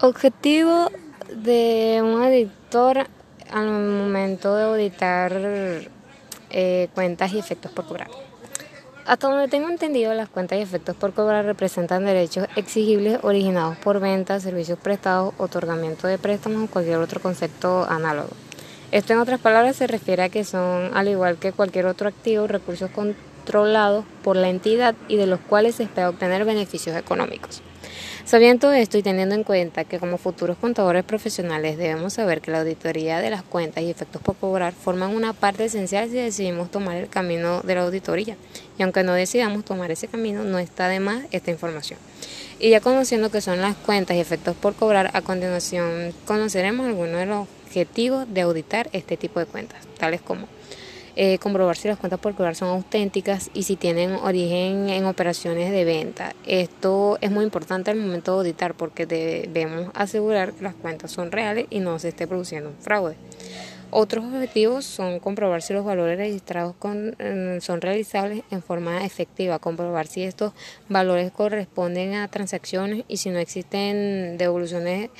Objetivo de un auditor al momento de auditar eh, cuentas y efectos por cobrar. Hasta donde tengo entendido, las cuentas y efectos por cobrar representan derechos exigibles originados por ventas, servicios prestados, otorgamiento de préstamos o cualquier otro concepto análogo. Esto en otras palabras se refiere a que son, al igual que cualquier otro activo, recursos por la entidad y de los cuales se espera obtener beneficios económicos. Sabiendo esto y teniendo en cuenta que como futuros contadores profesionales debemos saber que la auditoría de las cuentas y efectos por cobrar forman una parte esencial si decidimos tomar el camino de la auditoría. Y aunque no decidamos tomar ese camino, no está de más esta información. Y ya conociendo qué son las cuentas y efectos por cobrar, a continuación conoceremos algunos de los objetivos de auditar este tipo de cuentas, tales como eh, comprobar si las cuentas por cobrar son auténticas y si tienen origen en operaciones de venta. Esto es muy importante al momento de auditar porque debemos asegurar que las cuentas son reales y no se esté produciendo un fraude. Otros objetivos son comprobar si los valores registrados mm, son realizables en forma efectiva, comprobar si estos valores corresponden a transacciones y si no existen devoluciones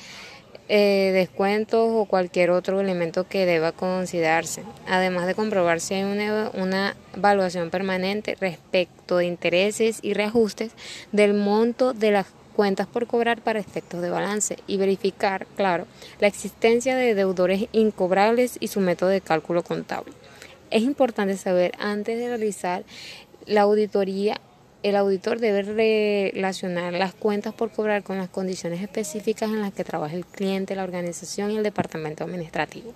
eh, descuentos o cualquier otro elemento que deba considerarse, además de comprobar si hay una, una evaluación permanente respecto de intereses y reajustes del monto de las cuentas por cobrar para efectos de balance y verificar, claro, la existencia de deudores incobrables y su método de cálculo contable. Es importante saber antes de realizar la auditoría el auditor debe relacionar las cuentas por cobrar con las condiciones específicas en las que trabaja el cliente, la organización y el departamento administrativo,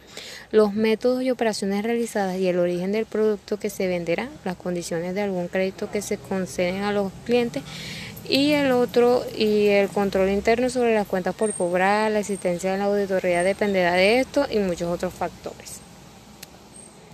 los métodos y operaciones realizadas y el origen del producto que se venderá, las condiciones de algún crédito que se conceden a los clientes y el otro y el control interno sobre las cuentas por cobrar, la existencia de la auditoría dependerá de esto y muchos otros factores.